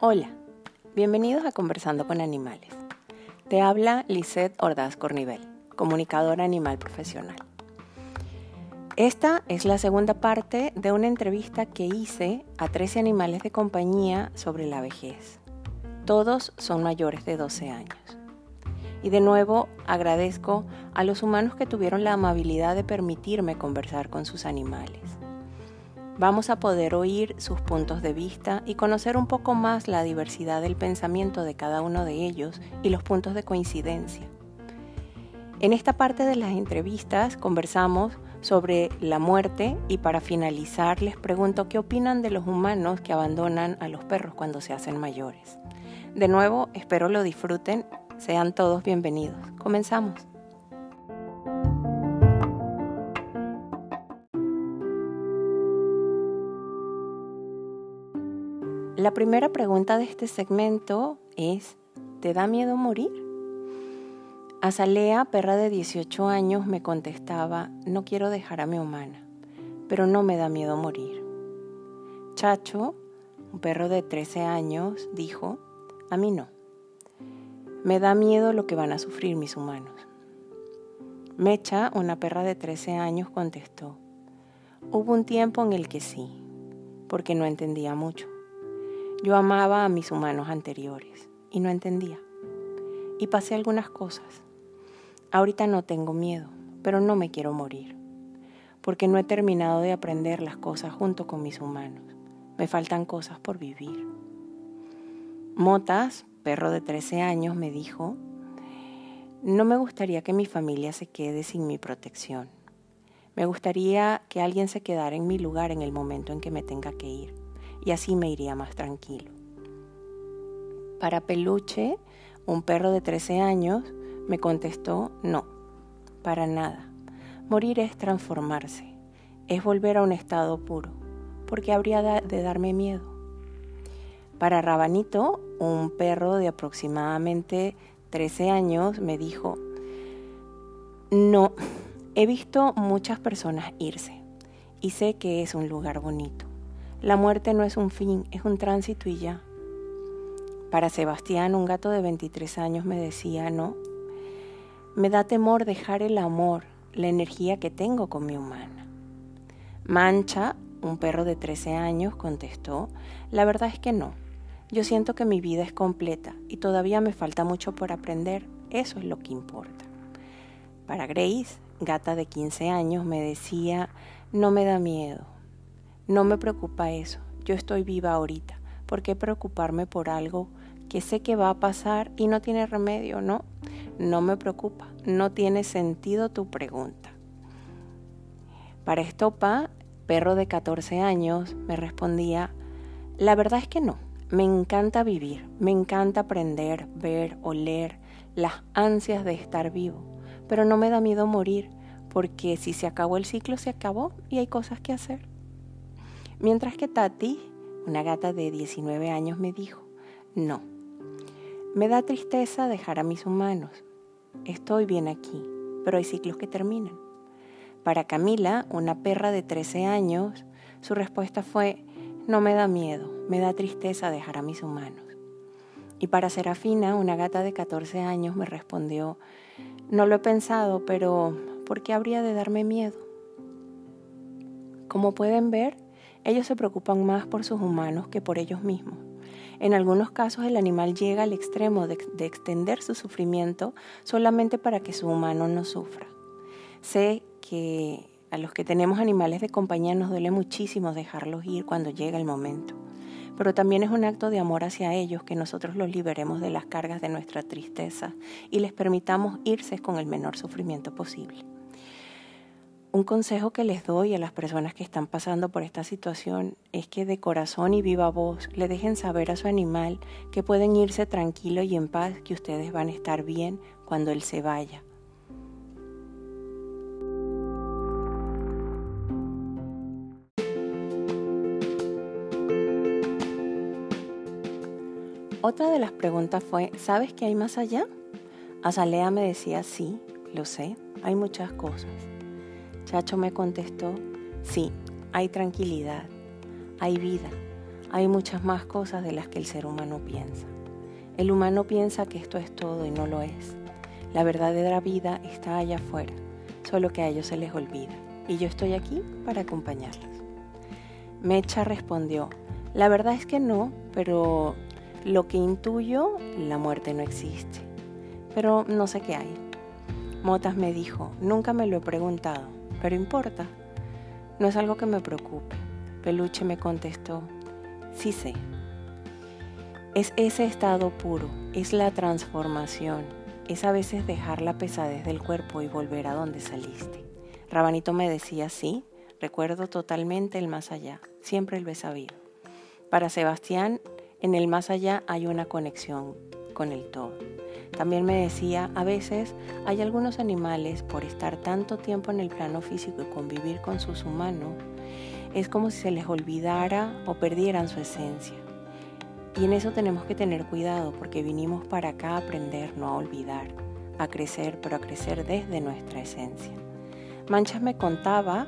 Hola, bienvenidos a Conversando con Animales. Te habla Lisette Ordaz Cornivel, comunicadora animal profesional. Esta es la segunda parte de una entrevista que hice a 13 animales de compañía sobre la vejez. Todos son mayores de 12 años. Y de nuevo agradezco a los humanos que tuvieron la amabilidad de permitirme conversar con sus animales. Vamos a poder oír sus puntos de vista y conocer un poco más la diversidad del pensamiento de cada uno de ellos y los puntos de coincidencia. En esta parte de las entrevistas conversamos sobre la muerte y para finalizar les pregunto qué opinan de los humanos que abandonan a los perros cuando se hacen mayores. De nuevo, espero lo disfruten. Sean todos bienvenidos. Comenzamos. La primera pregunta de este segmento es, ¿te da miedo morir? Azalea, perra de 18 años, me contestaba, no quiero dejar a mi humana, pero no me da miedo morir. Chacho, un perro de 13 años, dijo, a mí no. Me da miedo lo que van a sufrir mis humanos. Mecha, una perra de 13 años, contestó, hubo un tiempo en el que sí, porque no entendía mucho. Yo amaba a mis humanos anteriores y no entendía. Y pasé algunas cosas. Ahorita no tengo miedo, pero no me quiero morir, porque no he terminado de aprender las cosas junto con mis humanos. Me faltan cosas por vivir. Motas, perro de 13 años, me dijo, no me gustaría que mi familia se quede sin mi protección. Me gustaría que alguien se quedara en mi lugar en el momento en que me tenga que ir y así me iría más tranquilo. Para Peluche, un perro de 13 años, me contestó, no, para nada. Morir es transformarse, es volver a un estado puro, porque habría de darme miedo. Para Rabanito, un perro de aproximadamente 13 años, me dijo, no, he visto muchas personas irse y sé que es un lugar bonito. La muerte no es un fin, es un tránsito y ya. Para Sebastián, un gato de 23 años, me decía, no, me da temor dejar el amor, la energía que tengo con mi humana. Mancha, un perro de 13 años, contestó, la verdad es que no. Yo siento que mi vida es completa y todavía me falta mucho por aprender, eso es lo que importa. Para Grace, gata de 15 años, me decía, no me da miedo, no me preocupa eso, yo estoy viva ahorita. ¿Por qué preocuparme por algo que sé que va a pasar y no tiene remedio? No, no me preocupa, no tiene sentido tu pregunta. Para Estopa, perro de 14 años, me respondía, la verdad es que no, me encanta vivir, me encanta aprender, ver, oler, las ansias de estar vivo, pero no me da miedo morir, porque si se acabó el ciclo, se acabó y hay cosas que hacer. Mientras que Tati, una gata de 19 años, me dijo, no, me da tristeza dejar a mis humanos. Estoy bien aquí, pero hay ciclos que terminan. Para Camila, una perra de 13 años, su respuesta fue, no me da miedo, me da tristeza dejar a mis humanos. Y para Serafina, una gata de 14 años, me respondió, no lo he pensado, pero ¿por qué habría de darme miedo? Como pueden ver, ellos se preocupan más por sus humanos que por ellos mismos. En algunos casos el animal llega al extremo de, extender su sufrimiento solamente para que su humano no sufra. Sé que a los que tenemos animales de compañía nos duele muchísimo dejarlos ir cuando llega el momento, pero también es un acto de amor hacia ellos que nosotros los liberemos de las cargas de nuestra tristeza y les permitamos irse con el menor sufrimiento posible. Un consejo que les doy a las personas que están pasando por esta situación es que de corazón y viva voz le dejen saber a su animal que pueden irse tranquilo y en paz, que ustedes van a estar bien cuando él se vaya. Otra de las preguntas fue, ¿sabes qué hay más allá? Azalea me decía, sí, lo sé, hay muchas cosas. Chacho me contestó, Sí, hay tranquilidad, hay vida, hay muchas más cosas de las que el ser humano piensa. El humano piensa que esto es todo y no lo es. La verdadera vida está allá afuera, solo que a ellos se les olvida. Y yo estoy aquí para acompañarlos. Mecha respondió, la verdad es que no, pero lo que intuyo, la muerte no existe. Pero no sé qué hay. Motas me dijo, nunca me lo he preguntado, pero importa. No es algo que me preocupe. Peluche me contestó, sí sé. Es ese estado puro, es la transformación, es a veces dejar la pesadez del cuerpo y volver a donde saliste. Rabanito me decía, sí, recuerdo totalmente el más allá, siempre lo he sabido. Para Sebastián, en el más allá hay una conexión con el todo. También me decía, a veces hay algunos animales, por estar tanto tiempo en el plano físico y convivir con sus humanos, es como si se les olvidara o perdieran su esencia. Y en eso tenemos que tener cuidado porque vinimos para acá a aprender, no a olvidar, a crecer, pero a crecer desde nuestra esencia. Manchas me contaba,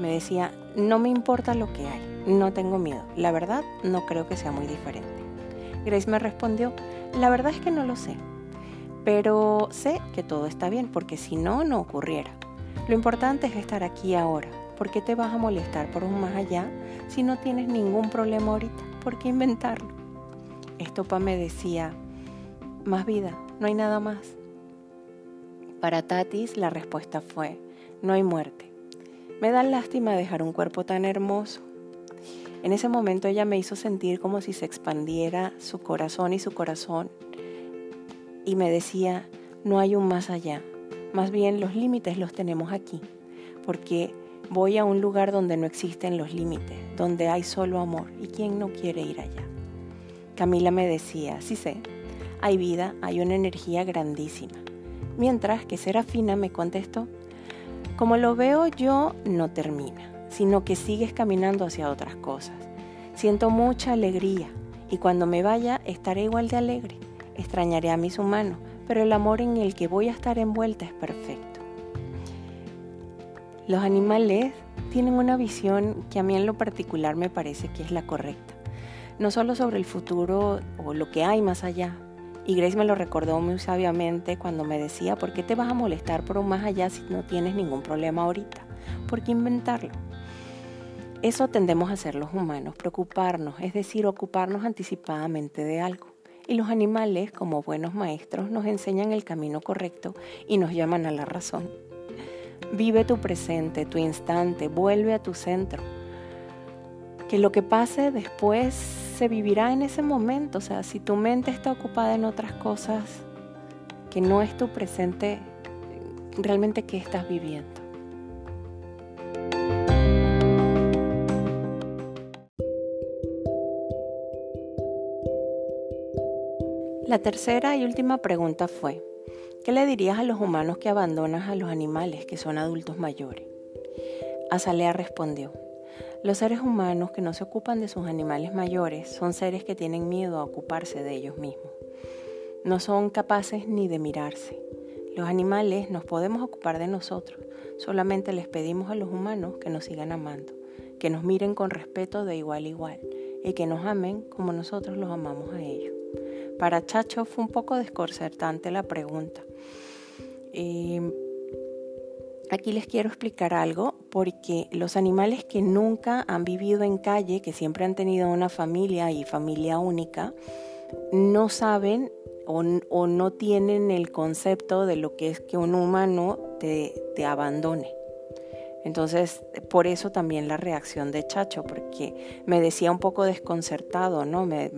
me decía, no me importa lo que hay, no tengo miedo, la verdad no creo que sea muy diferente. Grace me respondió, la verdad es que no lo sé, pero sé que todo está bien porque si no, no ocurriera. Lo importante es estar aquí ahora. ¿Por qué te vas a molestar por un más allá si no tienes ningún problema ahorita? ¿Por qué inventarlo? Estopa me decía, más vida, no hay nada más. Para Tatis la respuesta fue, no hay muerte. Me da lástima dejar un cuerpo tan hermoso. En ese momento ella me hizo sentir como si se expandiera su corazón y su corazón y me decía, no hay un más allá, más bien los límites los tenemos aquí, porque voy a un lugar donde no existen los límites, donde hay solo amor, y quién no quiere ir allá. Camila me decía, sí sé, hay vida, hay una energía grandísima. Mientras que Serafina me contestó, como lo veo yo, no termina, sino que sigues caminando hacia otras cosas. Siento mucha alegría y cuando me vaya estaré igual de alegre. Extrañaré a mis humanos, pero el amor en el que voy a estar envuelta es perfecto. Los animales tienen una visión que a mí en lo particular me parece que es la correcta. No solo sobre el futuro o lo que hay más allá. Y Grace me lo recordó muy sabiamente cuando me decía, ¿por qué te vas a molestar por un más allá si no tienes ningún problema ahorita? ¿Por qué inventarlo? Eso tendemos a hacer los humanos, preocuparnos, es decir, ocuparnos anticipadamente de algo. Y los animales, como buenos maestros, nos enseñan el camino correcto y nos llaman a la razón. Vive tu presente, tu instante, vuelve a tu centro. Que lo que pase después se vivirá en ese momento. O sea, si tu mente está ocupada en otras cosas que no es tu presente, realmente qué estás viviendo. La tercera y última pregunta fue, ¿qué le dirías a los humanos que abandonas a los animales que son adultos mayores? Azalea respondió, los seres humanos que no se ocupan de sus animales mayores son seres que tienen miedo a ocuparse de ellos mismos. No son capaces ni de mirarse. Los animales nos podemos ocupar de nosotros, solamente les pedimos a los humanos que nos sigan amando, que nos miren con respeto de igual a igual y que nos amen como nosotros los amamos a ellos. Para Chacho fue un poco desconcertante la pregunta. Em, aquí les quiero explicar algo porque los animales que nunca han vivido en calle, que siempre han tenido una familia y familia única, no saben o, no tienen el concepto de lo que es que un humano te, te abandone. Entonces, por eso también la reacción de Chacho, porque me decía un poco desconcertado, ¿no? Me,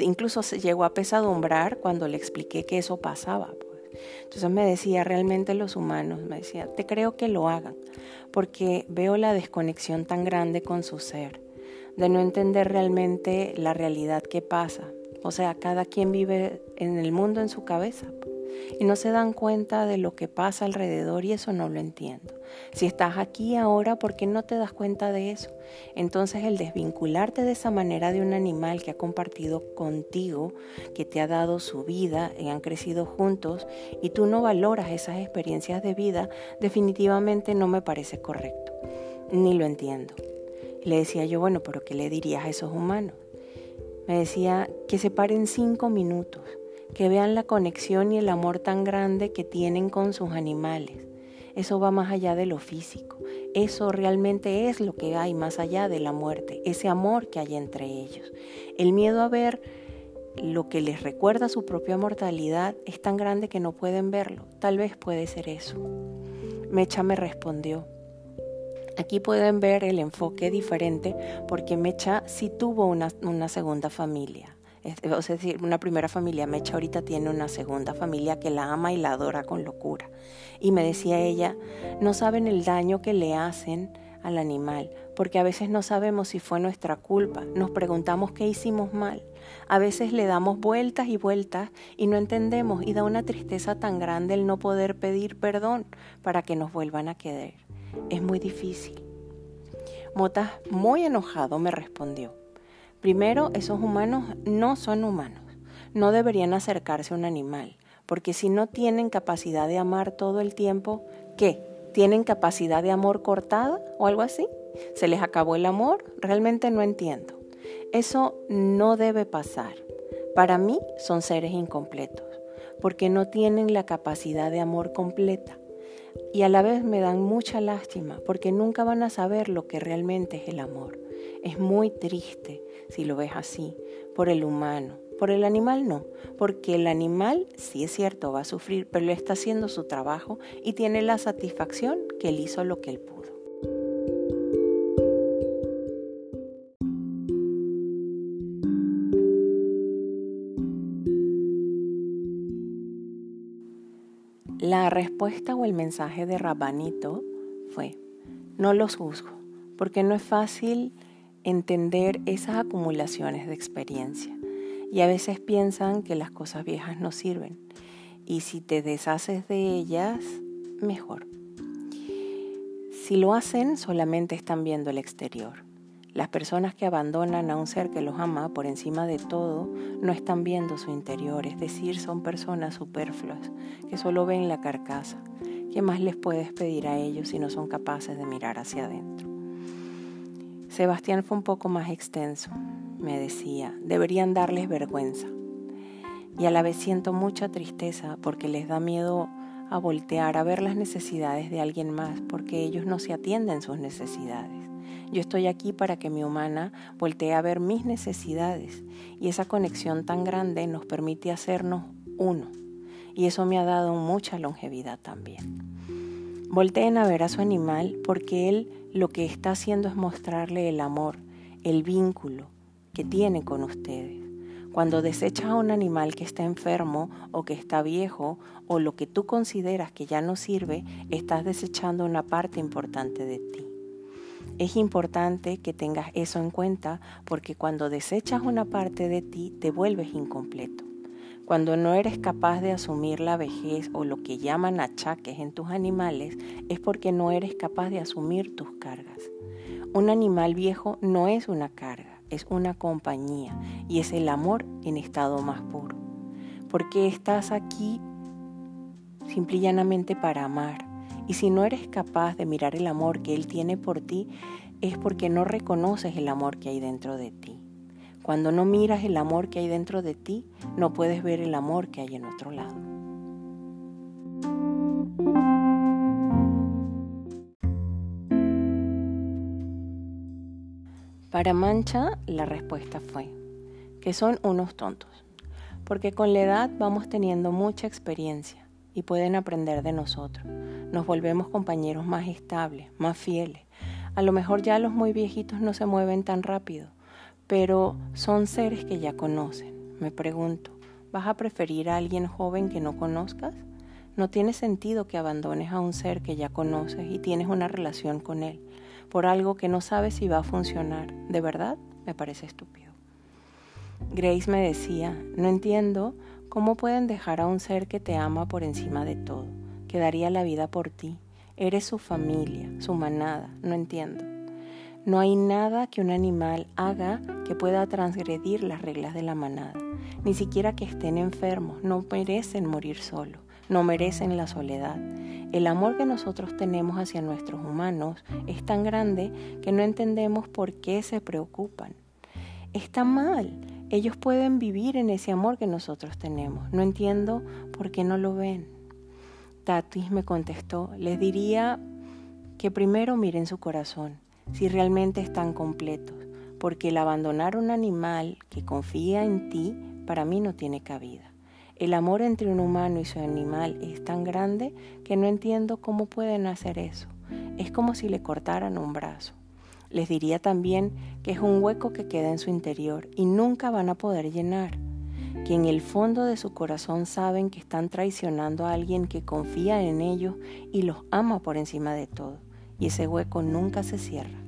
incluso se llegó a pesadumbrar cuando le expliqué que eso pasaba. Pues. Entonces me decía, realmente los humanos, me decía, te creo que lo hagan, porque veo la desconexión tan grande con su ser, de no entender realmente la realidad que pasa. O sea, cada quien vive en el mundo en su cabeza. Y no se dan cuenta de lo que pasa alrededor y eso no lo entiendo. Si estás aquí ahora, ¿por qué no te das cuenta de eso? Entonces el desvincularte de esa manera de un animal que ha compartido contigo, que te ha dado su vida y han crecido juntos y tú no valoras esas experiencias de vida, definitivamente no me parece correcto. Ni lo entiendo. Le decía yo, bueno, pero ¿qué le dirías a esos humanos? Me decía que se paren cinco minutos, que vean la conexión y el amor tan grande que tienen con sus animales. Eso va más allá de lo físico. Eso realmente es lo que hay más allá de la muerte, ese amor que hay entre ellos. El miedo a ver lo que les recuerda su propia mortalidad es tan grande que no pueden verlo. Tal vez puede ser eso. Mecha me respondió, Aquí pueden ver el enfoque diferente porque Mecha sí tuvo una, una segunda familia. Es, decir, una primera familia. Mecha ahorita tiene una segunda familia que la ama y la adora con locura. Y me decía ella, no saben el daño que le hacen al animal, porque a veces no sabemos si fue nuestra culpa, nos preguntamos qué hicimos mal, a veces le damos vueltas y vueltas y no entendemos y da una tristeza tan grande el no poder pedir perdón para que nos vuelvan a querer es muy difícil. Motas, muy enojado, me respondió. Primero, esos humanos no son humanos. No deberían acercarse a un animal, porque si no tienen capacidad de amar todo el tiempo, ¿qué? ¿Tienen capacidad de amor cortada o algo así? ¿Se les acabó el amor? Realmente no entiendo. Eso no debe pasar. Para mí son seres incompletos, porque no tienen la capacidad de amor completa y a la vez me dan mucha lástima porque nunca van a saber lo que realmente es el amor. Es muy triste si lo ves así, por el humano. Por el animal no, porque el animal sí es cierto, va a sufrir, pero él está haciendo su trabajo y tiene la satisfacción que él hizo lo que él pudo. La respuesta o el mensaje de Rabanito fue, no los juzgo, porque no es fácil entender esas acumulaciones de experiencia. Y a veces piensan que las cosas viejas no sirven. Y si te deshaces de ellas, mejor. Si lo hacen, solamente están viendo el exterior. Las personas que abandonan a un ser que los ama por encima de todo no están viendo su interior, es decir, son personas superfluas que solo ven la carcasa. ¿Qué más les puedes pedir a ellos si no son capaces de mirar hacia adentro? Sebastián fue un poco más extenso. Me decía, deberían darles vergüenza. Y a la vez siento mucha tristeza porque les da miedo a voltear a ver las necesidades de alguien más porque ellos no se atienden sus necesidades. Yo estoy aquí para que mi humana voltee a ver mis necesidades y esa conexión tan grande nos permite hacernos uno. Y eso me ha dado mucha longevidad también. Volteen a ver a su animal porque él lo que está haciendo es mostrarle el amor, el vínculo que tiene con ustedes. Cuando desechas a un animal que está enfermo o que está viejo o lo que tú consideras que ya no sirve, estás desechando una parte importante de ti. Es importante que tengas eso en cuenta porque cuando desechas una parte de ti te vuelves incompleto. Cuando no eres capaz de asumir la vejez o lo que llaman achaques en tus animales es porque no eres capaz de asumir tus cargas. Un animal viejo no es una carga, es una compañía y es el amor en estado más puro. Porque estás aquí simple y llanamente para amar y si no eres capaz de mirar el amor que Él tiene por ti, es porque no reconoces el amor que hay dentro de ti. Cuando no miras el amor que hay dentro de ti, no puedes ver el amor que hay en otro lado. Para Mancha la respuesta fue que son unos tontos, porque con la edad vamos teniendo mucha experiencia y pueden aprender de nosotros. Nos volvemos compañeros más estables, más fieles. A lo mejor ya los muy viejitos no se mueven tan rápido, pero son seres que ya conocen. Me pregunto, ¿vas a preferir a alguien joven que no conozcas? No tiene sentido que abandones a un ser que ya conoces y tienes una relación con él por algo que no sabes si va a funcionar. De verdad, me parece estúpido. Grace me decía, no entiendo ¿Cómo pueden dejar a un ser que te ama por encima de todo, que daría la vida por ti? Eres su familia, su manada, no entiendo. No hay nada que un animal haga que pueda transgredir las reglas de la manada, ni siquiera que estén enfermos, no merecen morir solos, no merecen la soledad. El amor que nosotros tenemos hacia nuestros humanos es tan grande que no entendemos por qué se preocupan. Está mal. Ellos pueden vivir en ese amor que nosotros tenemos. No entiendo por qué no lo ven. Tatis me contestó, les diría que primero miren su corazón, si realmente están completos, porque el abandonar un animal que confía en ti para mí no tiene cabida. El amor entre un humano y su animal es tan grande que no entiendo cómo pueden hacer eso. Es como si le cortaran un brazo. Les diría también que es un hueco que queda en su interior y nunca van a poder llenar. Que en el fondo de su corazón saben que están traicionando a alguien que confía en ellos y los ama por encima de todo. Y ese hueco nunca se cierra.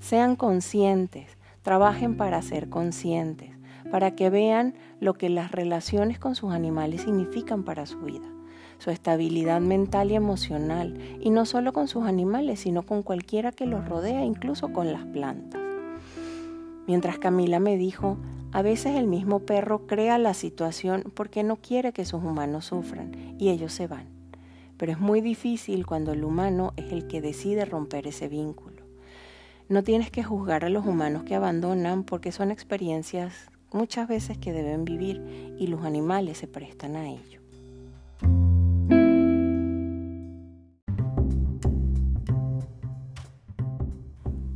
Sean conscientes, trabajen para ser conscientes para que vean lo que las relaciones con sus animales significan para su vida, su estabilidad mental y emocional, y no solo con sus animales, sino con cualquiera que los rodea, incluso con las plantas. Mientras Camila me dijo, a veces el mismo perro crea la situación porque no quiere que sus humanos sufran y ellos se van. Pero es muy difícil cuando el humano es el que decide romper ese vínculo. No tienes que juzgar a los humanos que abandonan porque son experiencias muchas veces que deben vivir y los animales se prestan a ello.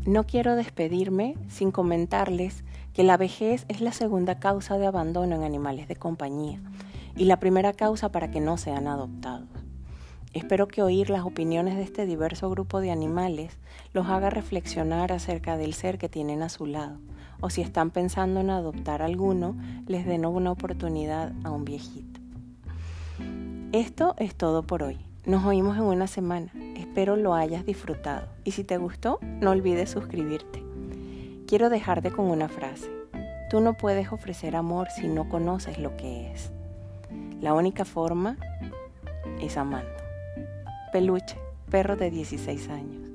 No quiero despedirme sin comentarles que la vejez es la segunda causa de abandono en animales de compañía y la primera causa para que no sean adoptados. Espero que oír las opiniones de este diverso grupo de animales los haga reflexionar acerca del ser que tienen a su lado o si están pensando en adoptar alguno, les den una oportunidad a un viejito. Esto es todo por hoy. Nos oímos en una semana. Espero lo hayas disfrutado. Y si te gustó, no olvides suscribirte. Quiero dejarte con una frase. Tú no puedes ofrecer amor si no conoces lo que es. La única forma es amando. Peluche, perro de 16 años.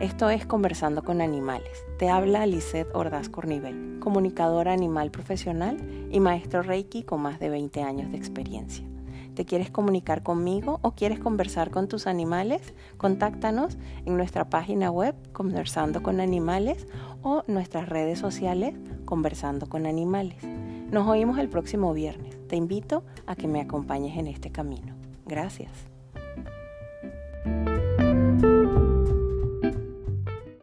Esto es Conversando con Animales. Te habla Lisette Ordaz Cornivel, comunicadora animal profesional y maestro Reiki con más de 20 años de experiencia. ¿Te quieres comunicar conmigo o quieres conversar con tus animales? Contáctanos en nuestra página web Conversando con Animales o nuestras redes sociales Conversando con Animales. Nos oímos el próximo viernes. Te invito a que me acompañes en este camino. Gracias. Bye.